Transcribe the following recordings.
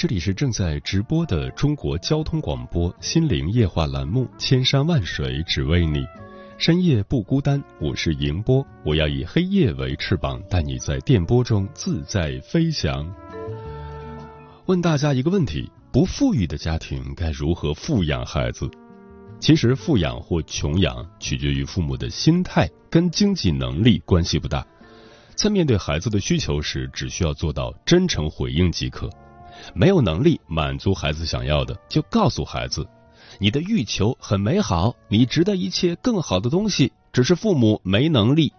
这里是正在直播的中国交通广播心灵夜话栏目《千山万水只为你》。深夜不孤单，我是迎波，我要以黑夜为翅膀，带你在电波中自在飞翔。问大家一个问题：不富裕的家庭该如何富养孩子？其实，富养或穷养取决于父母的心态，跟经济能力关系不大。在面对孩子的需求时，只需要做到真诚回应即可。没有能力满足孩子想要的，就告诉孩子。你的欲求很美好，你值得一切更好的东西，只是父母没能力。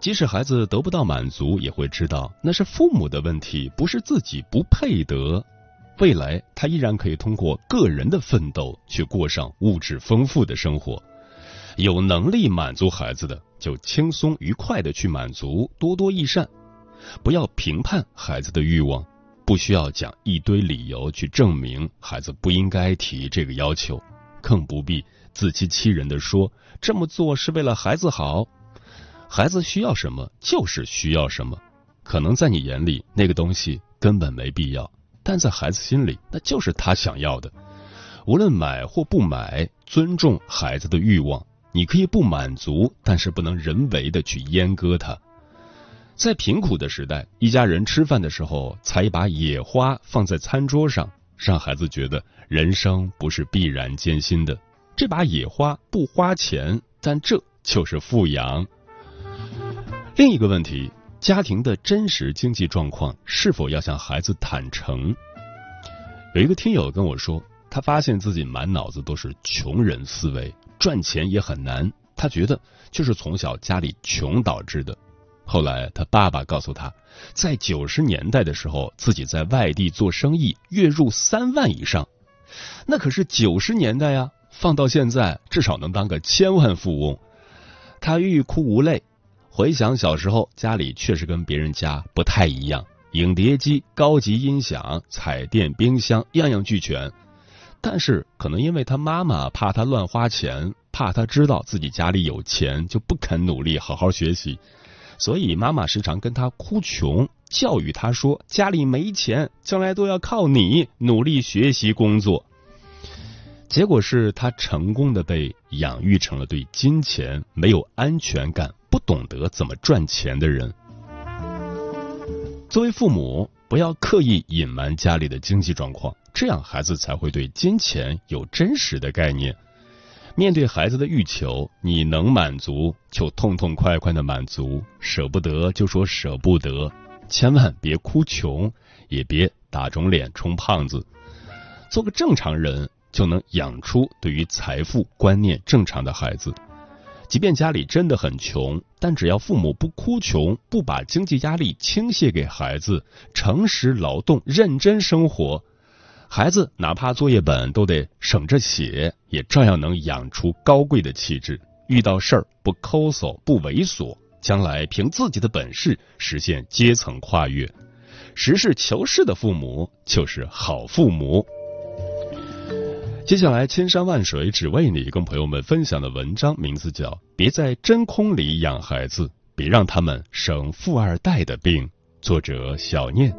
即使孩子得不到满足，也会知道那是父母的问题，不是自己不配得。未来他依然可以通过个人的奋斗去过上物质丰富的生活。有能力满足孩子的，就轻松愉快的去满足，多多益善。不要评判孩子的欲望。不需要讲一堆理由去证明孩子不应该提这个要求，更不必自欺欺人的说这么做是为了孩子好。孩子需要什么就是需要什么，可能在你眼里那个东西根本没必要，但在孩子心里那就是他想要的。无论买或不买，尊重孩子的欲望，你可以不满足，但是不能人为的去阉割他。在贫苦的时代，一家人吃饭的时候，采一把野花放在餐桌上，让孩子觉得人生不是必然艰辛的。这把野花不花钱，但这就是富养。另一个问题，家庭的真实经济状况是否要向孩子坦诚？有一个听友跟我说，他发现自己满脑子都是穷人思维，赚钱也很难。他觉得就是从小家里穷导致的。后来，他爸爸告诉他，在九十年代的时候，自己在外地做生意，月入三万以上，那可是九十年代呀。放到现在，至少能当个千万富翁。他欲哭无泪，回想小时候，家里确实跟别人家不太一样，影碟机、高级音响、彩电、冰箱，样样俱全。但是，可能因为他妈妈怕他乱花钱，怕他知道自己家里有钱，就不肯努力好好学习。所以妈妈时常跟他哭穷，教育他说：“家里没钱，将来都要靠你努力学习工作。”结果是他成功的被养育成了对金钱没有安全感、不懂得怎么赚钱的人。作为父母，不要刻意隐瞒家里的经济状况，这样孩子才会对金钱有真实的概念。面对孩子的欲求，你能满足就痛痛快快的满足，舍不得就说舍不得，千万别哭穷，也别打肿脸充胖子。做个正常人，就能养出对于财富观念正常的孩子。即便家里真的很穷，但只要父母不哭穷，不把经济压力倾泻给孩子，诚实劳动，认真生活。孩子哪怕作业本都得省着写，也照样能养出高贵的气质。遇到事儿不抠搜不猥琐，将来凭自己的本事实现阶层跨越。实事求是的父母就是好父母。接下来，千山万水只为你，跟朋友们分享的文章名字叫《别在真空里养孩子，别让他们生富二代的病》，作者小念。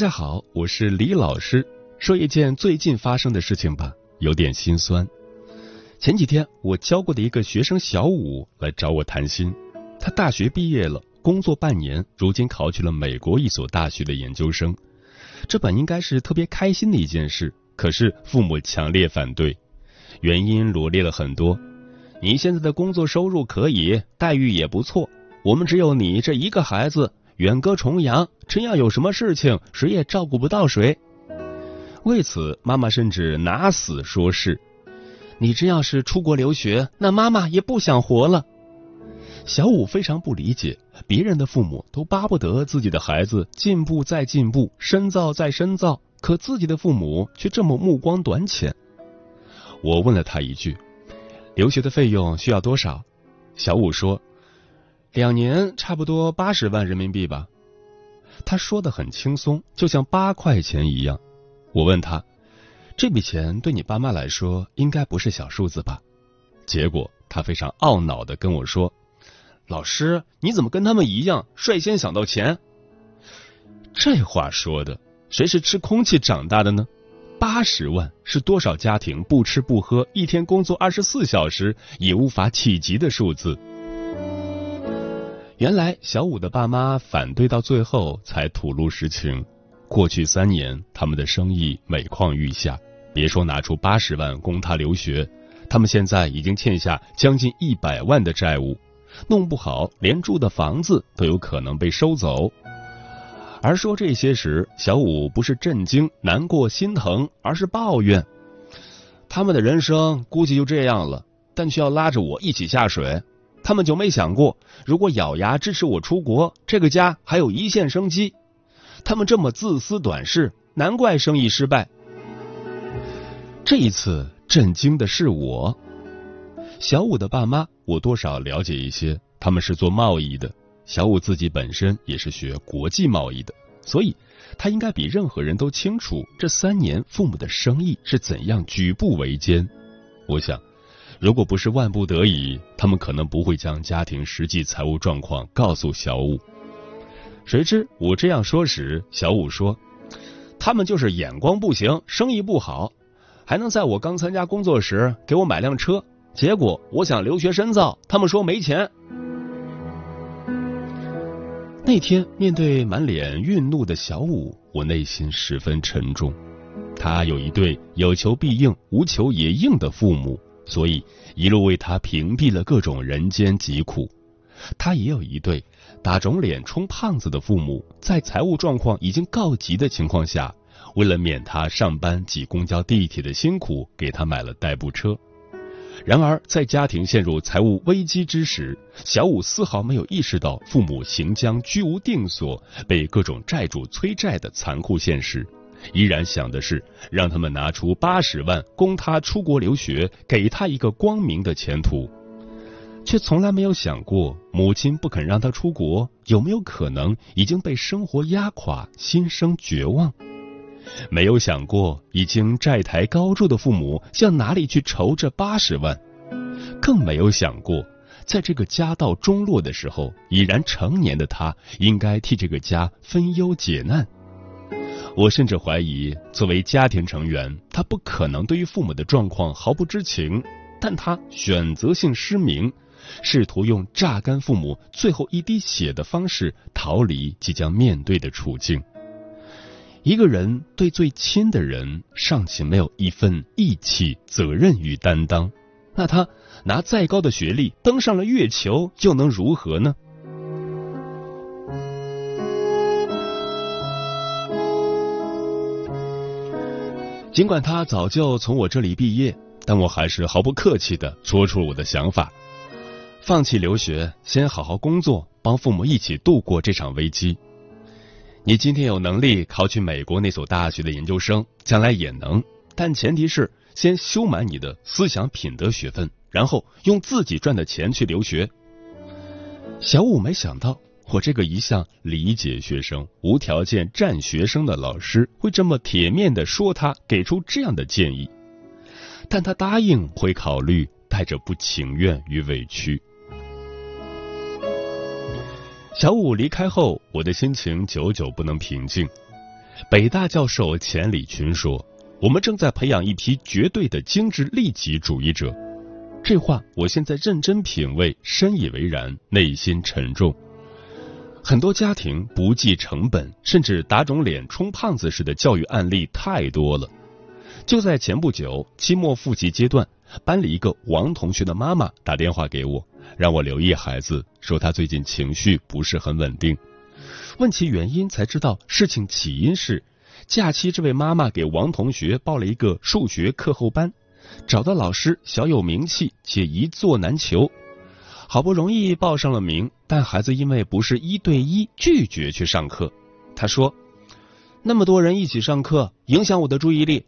大家好，我是李老师。说一件最近发生的事情吧，有点心酸。前几天，我教过的一个学生小五来找我谈心。他大学毕业了，工作半年，如今考取了美国一所大学的研究生。这本应该是特别开心的一件事，可是父母强烈反对，原因罗列了很多。你现在的工作收入可以，待遇也不错，我们只有你这一个孩子。远隔重洋，真要有什么事情，谁也照顾不到谁。为此，妈妈甚至拿死说事：你真要是出国留学，那妈妈也不想活了。小五非常不理解，别人的父母都巴不得自己的孩子进步再进步，深造再深造，可自己的父母却这么目光短浅。我问了他一句：“留学的费用需要多少？”小五说：“两年差不多八十万人民币吧。”他说的很轻松，就像八块钱一样。我问他：“这笔钱对你爸妈来说应该不是小数字吧？”结果他非常懊恼的跟我说：“老师，你怎么跟他们一样，率先想到钱？”这话说的，谁是吃空气长大的呢？八十万是多少家庭不吃不喝，一天工作二十四小时也无法企及的数字。原来小五的爸妈反对到最后才吐露实情。过去三年，他们的生意每况愈下，别说拿出八十万供他留学，他们现在已经欠下将近一百万的债务，弄不好连住的房子都有可能被收走。而说这些时，小五不是震惊、难过、心疼，而是抱怨：他们的人生估计就这样了，但却要拉着我一起下水。他们就没想过，如果咬牙支持我出国，这个家还有一线生机。他们这么自私短视，难怪生意失败。这一次震惊的是我，小五的爸妈，我多少了解一些，他们是做贸易的。小五自己本身也是学国际贸易的，所以他应该比任何人都清楚这三年父母的生意是怎样举步维艰。我想，如果不是万不得已，他们可能不会将家庭实际财务状况告诉小五。谁知我这样说时，小五说：“他们就是眼光不行，生意不好，还能在我刚参加工作时给我买辆车。结果我想留学深造，他们说没钱。”那天面对满脸愠怒的小五，我内心十分沉重。他有一对有求必应、无求也应的父母，所以一路为他屏蔽了各种人间疾苦。他也有一对。打肿脸充胖子的父母，在财务状况已经告急的情况下，为了免他上班挤公交、地铁的辛苦，给他买了代步车。然而，在家庭陷入财务危机之时，小五丝毫没有意识到父母行将居无定所、被各种债主催债的残酷现实，依然想的是让他们拿出八十万供他出国留学，给他一个光明的前途。却从来没有想过，母亲不肯让他出国，有没有可能已经被生活压垮，心生绝望？没有想过，已经债台高筑的父母向哪里去筹这八十万？更没有想过，在这个家道中落的时候，已然成年的他应该替这个家分忧解难。我甚至怀疑，作为家庭成员，他不可能对于父母的状况毫不知情，但他选择性失明。试图用榨干父母最后一滴血的方式逃离即将面对的处境。一个人对最亲的人尚且没有一份义气、责任与担当，那他拿再高的学历登上了月球又能如何呢？尽管他早就从我这里毕业，但我还是毫不客气的说出了我的想法。放弃留学，先好好工作，帮父母一起度过这场危机。你今天有能力考取美国那所大学的研究生，将来也能，但前提是先修满你的思想品德学分，然后用自己赚的钱去留学。小五没想到，我这个一向理解学生、无条件站学生的老师，会这么铁面的说他，给出这样的建议。但他答应会考虑，带着不情愿与委屈。小五离开后，我的心情久久不能平静。北大教授钱理群说：“我们正在培养一批绝对的精致利己主义者。”这话我现在认真品味，深以为然，内心沉重。很多家庭不计成本，甚至打肿脸充胖子式的教育案例太多了。就在前不久，期末复习阶段，班里一个王同学的妈妈打电话给我。让我留意孩子，说他最近情绪不是很稳定。问其原因，才知道事情起因是假期这位妈妈给王同学报了一个数学课后班，找到老师小有名气且一座难求，好不容易报上了名，但孩子因为不是一对一，拒绝去上课。他说：“那么多人一起上课，影响我的注意力。”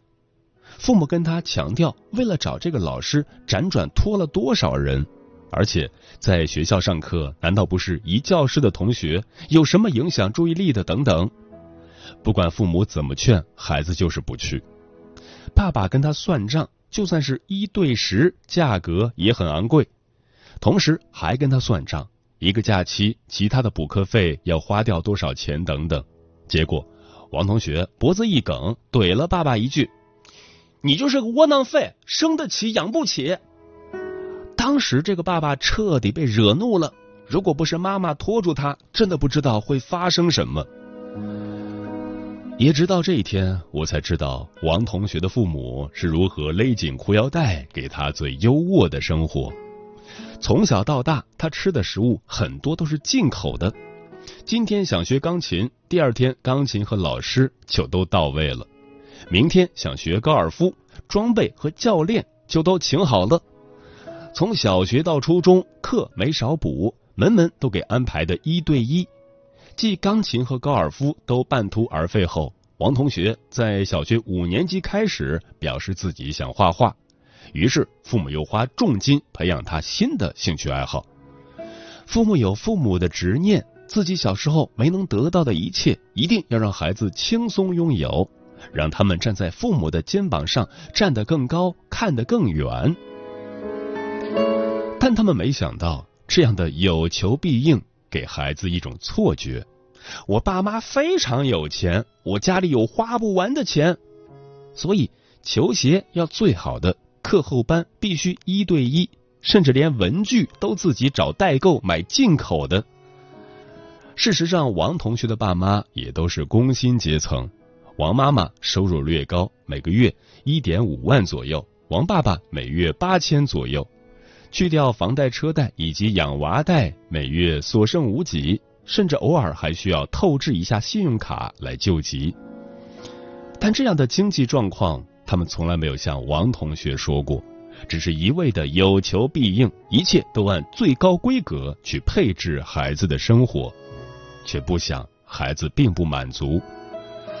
父母跟他强调，为了找这个老师，辗转托了多少人。而且在学校上课，难道不是一教室的同学？有什么影响注意力的？等等。不管父母怎么劝，孩子就是不去。爸爸跟他算账，就算是一对十，价格也很昂贵。同时还跟他算账，一个假期其他的补课费要花掉多少钱等等。结果王同学脖子一梗，怼了爸爸一句：“你就是个窝囊废，生得起养不起。”当时这个爸爸彻底被惹怒了，如果不是妈妈拖住他，真的不知道会发生什么。也直到这一天，我才知道王同学的父母是如何勒紧裤腰带给他最优渥的生活。从小到大，他吃的食物很多都是进口的。今天想学钢琴，第二天钢琴和老师就都到位了；明天想学高尔夫，装备和教练就都请好了。从小学到初中，课没少补，门门都给安排的一对一。继钢琴和高尔夫都半途而废后，王同学在小学五年级开始表示自己想画画，于是父母又花重金培养他新的兴趣爱好。父母有父母的执念，自己小时候没能得到的一切，一定要让孩子轻松拥有，让他们站在父母的肩膀上，站得更高，看得更远。但他们没想到，这样的有求必应，给孩子一种错觉：我爸妈非常有钱，我家里有花不完的钱，所以球鞋要最好的，课后班必须一对一，甚至连文具都自己找代购买进口的。事实上，王同学的爸妈也都是工薪阶层，王妈妈收入略高，每个月一点五万左右，王爸爸每月八千左右。去掉房贷、车贷以及养娃贷，每月所剩无几，甚至偶尔还需要透支一下信用卡来救急。但这样的经济状况，他们从来没有向王同学说过，只是一味的有求必应，一切都按最高规格去配置孩子的生活，却不想孩子并不满足。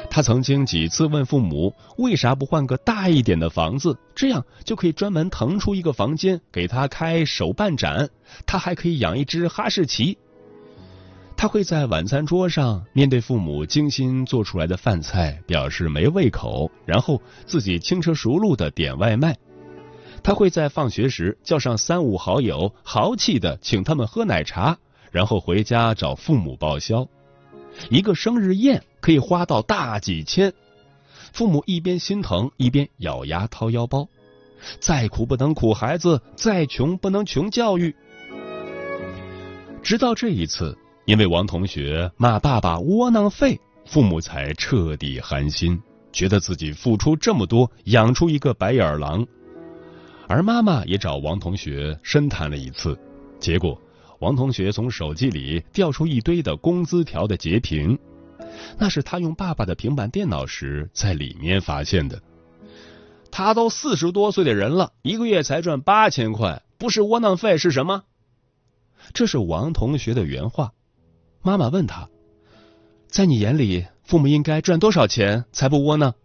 他曾经几次问父母，为啥不换个大一点的房子，这样就可以专门腾出一个房间给他开手办展，他还可以养一只哈士奇。他会在晚餐桌上面对父母精心做出来的饭菜表示没胃口，然后自己轻车熟路的点外卖。他会在放学时叫上三五好友，豪气的请他们喝奶茶，然后回家找父母报销。一个生日宴可以花到大几千，父母一边心疼一边咬牙掏腰包，再苦不能苦孩子，再穷不能穷教育。直到这一次，因为王同学骂爸爸窝囊废，父母才彻底寒心，觉得自己付出这么多，养出一个白眼狼。而妈妈也找王同学深谈了一次，结果。王同学从手机里调出一堆的工资条的截屏，那是他用爸爸的平板电脑时在里面发现的。他都四十多岁的人了，一个月才赚八千块，不是窝囊废是什么？这是王同学的原话。妈妈问他，在你眼里，父母应该赚多少钱才不窝囊？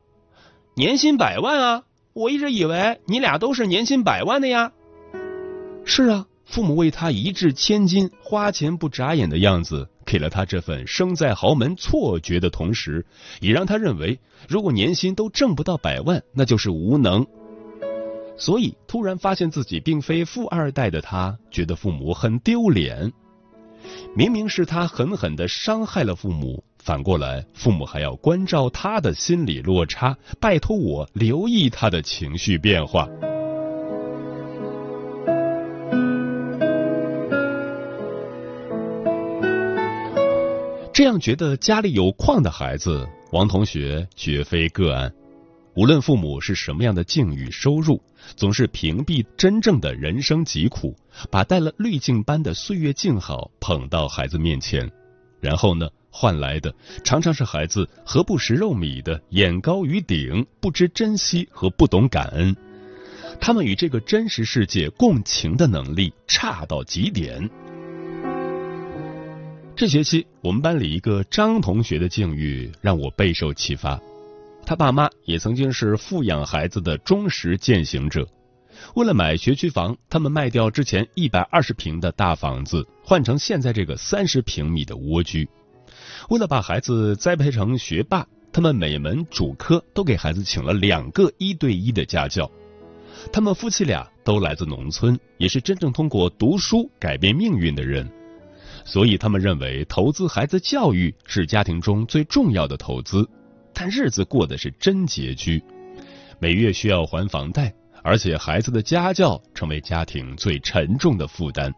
年薪百万啊！我一直以为你俩都是年薪百万的呀。是啊。父母为他一掷千金，花钱不眨眼的样子，给了他这份生在豪门错觉的同时，也让他认为，如果年薪都挣不到百万，那就是无能。所以，突然发现自己并非富二代的他，觉得父母很丢脸。明明是他狠狠的伤害了父母，反过来，父母还要关照他的心理落差，拜托我留意他的情绪变化。这样觉得家里有矿的孩子，王同学绝非个案。无论父母是什么样的境遇、收入，总是屏蔽真正的人生疾苦，把带了滤镜般的岁月静好捧到孩子面前，然后呢，换来的常常是孩子何不食肉糜的眼高于顶，不知珍惜和不懂感恩。他们与这个真实世界共情的能力差到极点。这学期我们班里一个张同学的境遇让我备受启发。他爸妈也曾经是富养孩子的忠实践行者。为了买学区房，他们卖掉之前一百二十平的大房子，换成现在这个三十平米的蜗居。为了把孩子栽培成学霸，他们每门主科都给孩子请了两个一对一的家教。他们夫妻俩都来自农村，也是真正通过读书改变命运的人，所以他们认为投资孩子教育是家庭中最重要的投资。但日子过得是真拮据，每月需要还房贷，而且孩子的家教成为家庭最沉重的负担。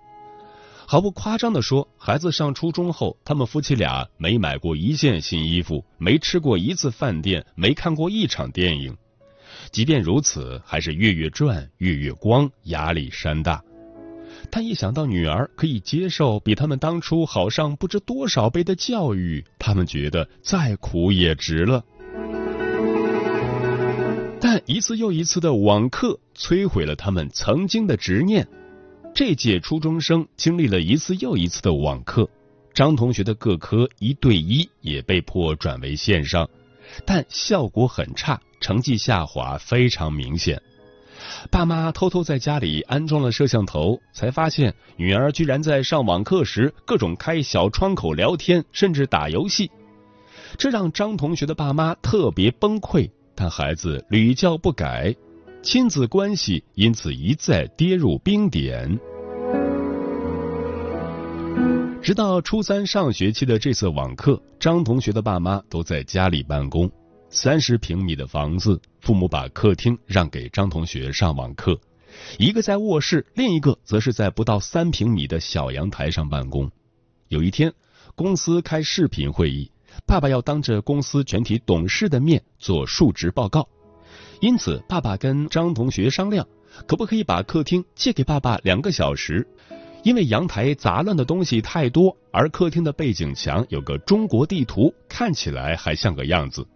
毫不夸张的说，孩子上初中后，他们夫妻俩没买过一件新衣服，没吃过一次饭店，没看过一场电影。即便如此，还是月月赚，月月光，压力山大。但一想到女儿可以接受比他们当初好上不知多少倍的教育，他们觉得再苦也值了。一次又一次的网课摧毁了他们曾经的执念。这届初中生经历了一次又一次的网课，张同学的各科一对一也被迫转为线上，但效果很差，成绩下滑非常明显。爸妈偷偷在家里安装了摄像头，才发现女儿居然在上网课时各种开小窗口聊天，甚至打游戏。这让张同学的爸妈特别崩溃，但孩子屡教不改，亲子关系因此一再跌入冰点。直到初三上学期的这次网课，张同学的爸妈都在家里办公。三十平米的房子，父母把客厅让给张同学上网课，一个在卧室，另一个则是在不到三平米的小阳台上办公。有一天，公司开视频会议，爸爸要当着公司全体董事的面做述职报告，因此爸爸跟张同学商量，可不可以把客厅借给爸爸两个小时，因为阳台杂乱的东西太多，而客厅的背景墙有个中国地图，看起来还像个样子。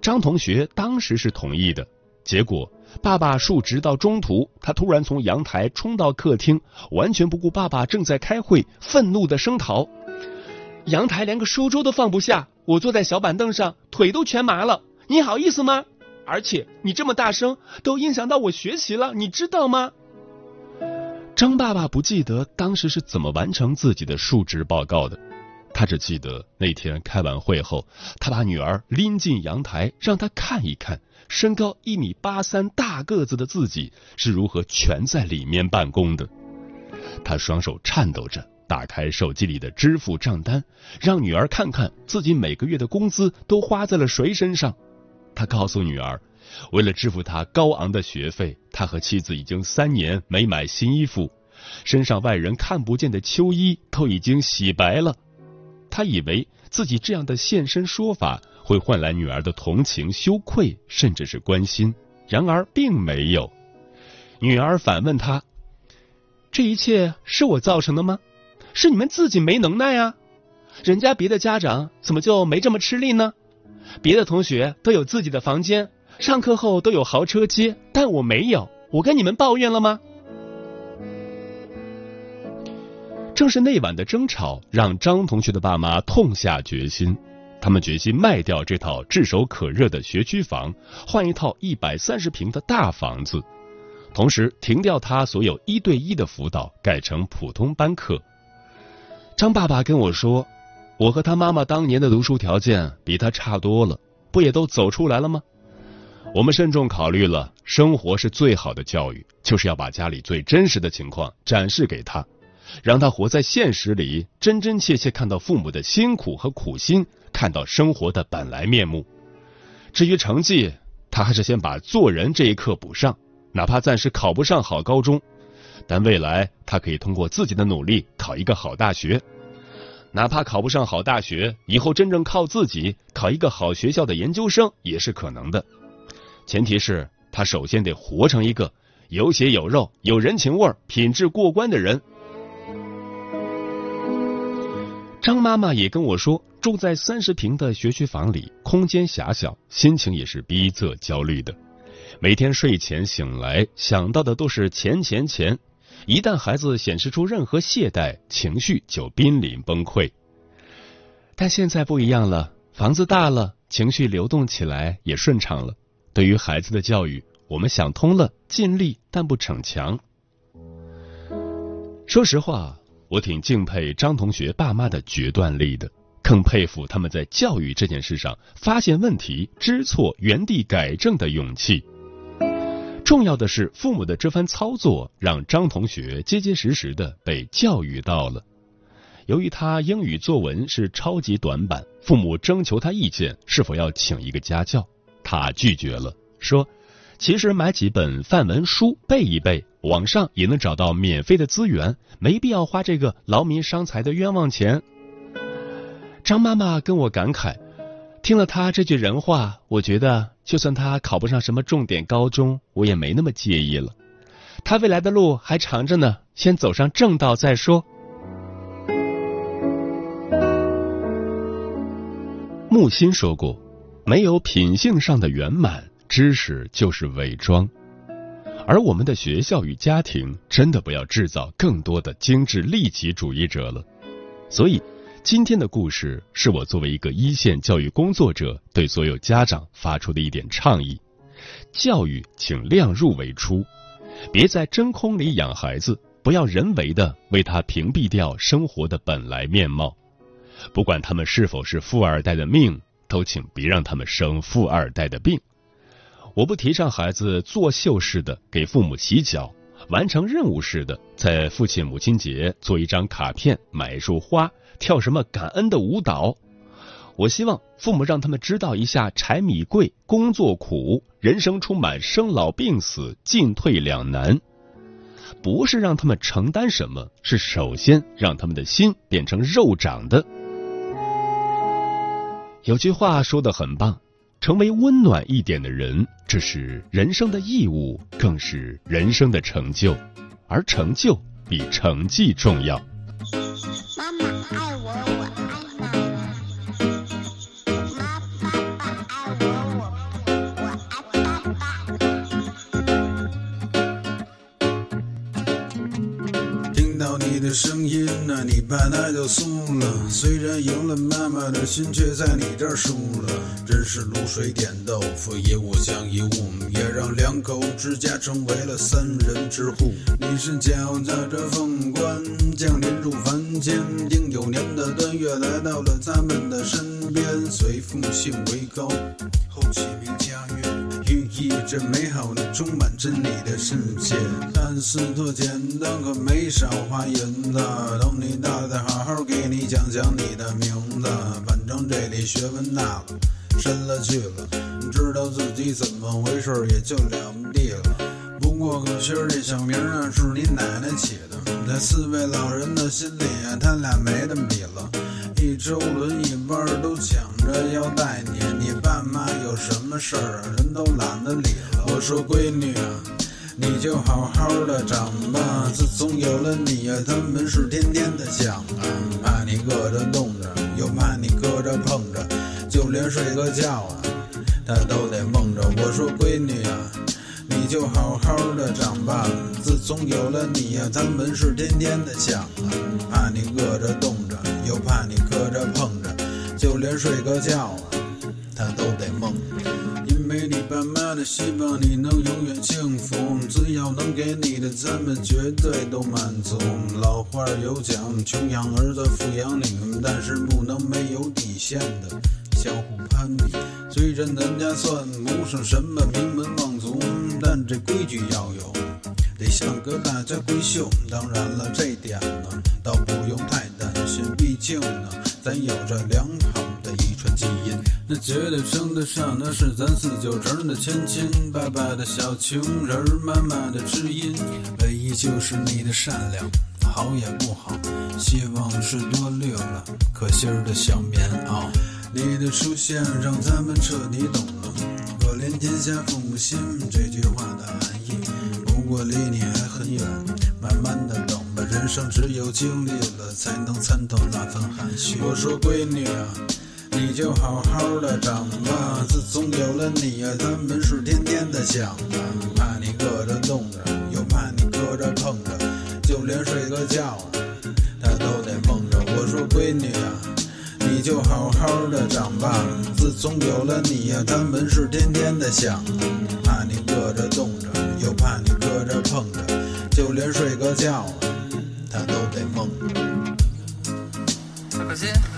张同学当时是同意的，结果爸爸述职到中途，他突然从阳台冲到客厅，完全不顾爸爸正在开会，愤怒的声讨：“阳台连个书桌都放不下，我坐在小板凳上，腿都全麻了，你好意思吗？而且你这么大声，都影响到我学习了，你知道吗？”张爸爸不记得当时是怎么完成自己的述职报告的。他只记得那天开完会后，他把女儿拎进阳台，让她看一看身高一米八三大个子的自己是如何全在里面办公的。他双手颤抖着打开手机里的支付账单，让女儿看看自己每个月的工资都花在了谁身上。他告诉女儿，为了支付他高昂的学费，他和妻子已经三年没买新衣服，身上外人看不见的秋衣都已经洗白了。他以为自己这样的现身说法会换来女儿的同情、羞愧，甚至是关心，然而并没有。女儿反问他：“这一切是我造成的吗？是你们自己没能耐啊？人家别的家长怎么就没这么吃力呢？别的同学都有自己的房间，上课后都有豪车接，但我没有。我跟你们抱怨了吗？”正是那晚的争吵，让张同学的爸妈痛下决心。他们决心卖掉这套炙手可热的学区房，换一套一百三十平的大房子，同时停掉他所有一对一的辅导，改成普通班课。张爸爸跟我说：“我和他妈妈当年的读书条件比他差多了，不也都走出来了吗？我们慎重考虑了，生活是最好的教育，就是要把家里最真实的情况展示给他。”让他活在现实里，真真切切看到父母的辛苦和苦心，看到生活的本来面目。至于成绩，他还是先把做人这一课补上，哪怕暂时考不上好高中，但未来他可以通过自己的努力考一个好大学。哪怕考不上好大学，以后真正靠自己考一个好学校的研究生也是可能的。前提是他首先得活成一个有血有肉、有人情味、品质过关的人。张妈妈也跟我说，住在三十平的学区房里，空间狭小，心情也是逼仄焦虑的。每天睡前醒来，想到的都是钱钱钱。一旦孩子显示出任何懈怠，情绪就濒临崩溃。但现在不一样了，房子大了，情绪流动起来也顺畅了。对于孩子的教育，我们想通了，尽力但不逞强。说实话。我挺敬佩张同学爸妈的决断力的，更佩服他们在教育这件事上发现问题、知错、原地改正的勇气。重要的是，父母的这番操作让张同学结结实实的被教育到了。由于他英语作文是超级短板，父母征求他意见是否要请一个家教，他拒绝了，说。其实买几本范文书背一背，网上也能找到免费的资源，没必要花这个劳民伤财的冤枉钱。张妈妈跟我感慨，听了他这句人话，我觉得就算他考不上什么重点高中，我也没那么介意了。他未来的路还长着呢，先走上正道再说。木心说过，没有品性上的圆满。知识就是伪装，而我们的学校与家庭真的不要制造更多的精致利己主义者了。所以，今天的故事是我作为一个一线教育工作者对所有家长发出的一点倡议：教育请量入为出，别在真空里养孩子，不要人为的为他屏蔽掉生活的本来面貌。不管他们是否是富二代的命，都请别让他们生富二代的病。我不提倡孩子作秀似的给父母洗脚，完成任务似的在父亲母亲节做一张卡片、买一束花、跳什么感恩的舞蹈。我希望父母让他们知道一下柴米贵、工作苦、人生充满生老病死、进退两难。不是让他们承担什么，是首先让他们的心变成肉长的。有句话说的很棒。成为温暖一点的人，这是人生的义务，更是人生的成就，而成就比成绩重要。的声音，那你爸那就松了。虽然赢了妈妈的心，却在你这儿输了。真是卤水点豆腐，一物降一物，也让两口之家成为了三人之户。你是脚踏着凤冠降临入凡间，丁酉年的端月来到了咱们的身边，随父姓为高，后起名家约，寓意着美好的充满真理的世界。看似多简单，可没少花银子。等你大了好好给你讲讲你的名字，反正这里学问大了。深了去了，知道自己怎么回事也就了不地了。不过可惜这小名啊是你奶奶起的，在四位老人的心里啊，他俩没得比了。一周轮一班都抢着要带你，你爸妈有什么事儿人都懒得理了。我说闺女啊，你就好好的长吧。自从有了你呀，他们是天天的想啊，怕你搁着冻着，又怕你搁着碰着。就连睡个觉啊，他都得梦着。我说闺女啊，你就好好的长吧。自从有了你呀，他们是天天的想啊，怕你饿着冻着，又怕你着碰着。就连睡个觉啊，他都得梦。因为你爸妈的希望你能永远幸福，只要能给你的，咱们绝对都满足。老话有讲，穷养儿子，富养女，但是不能没有底线的。相互攀比，虽然咱家算不上什么名门望族，但这规矩要有，得像个大家闺秀。当然了，这点呢，倒不用太担心，毕竟呢，咱有着良好的遗传基因。那绝对称得上的是咱四九城的千金，爸爸的小情人，妈妈的知音，唯一就是你的善良。好也不好，希望是多虑了，可心儿的小棉袄。你的出现让咱们彻底懂了“可怜天下父母心”这句话的含义。我离你还很远，慢慢的等吧。人生只有经历了，才能参透那份含蓄。我说闺女啊，你就好好的长吧。自从有了你啊，他们是天天的想啊，怕你搁着冻着，又怕你搁着碰着，就连睡个觉啊，他都得梦着。我说闺女啊，你就好好的长吧。自从有了你啊，他们是天天的想，怕你搁着冻，着碰着，就连睡个觉，他都得梦着。小心。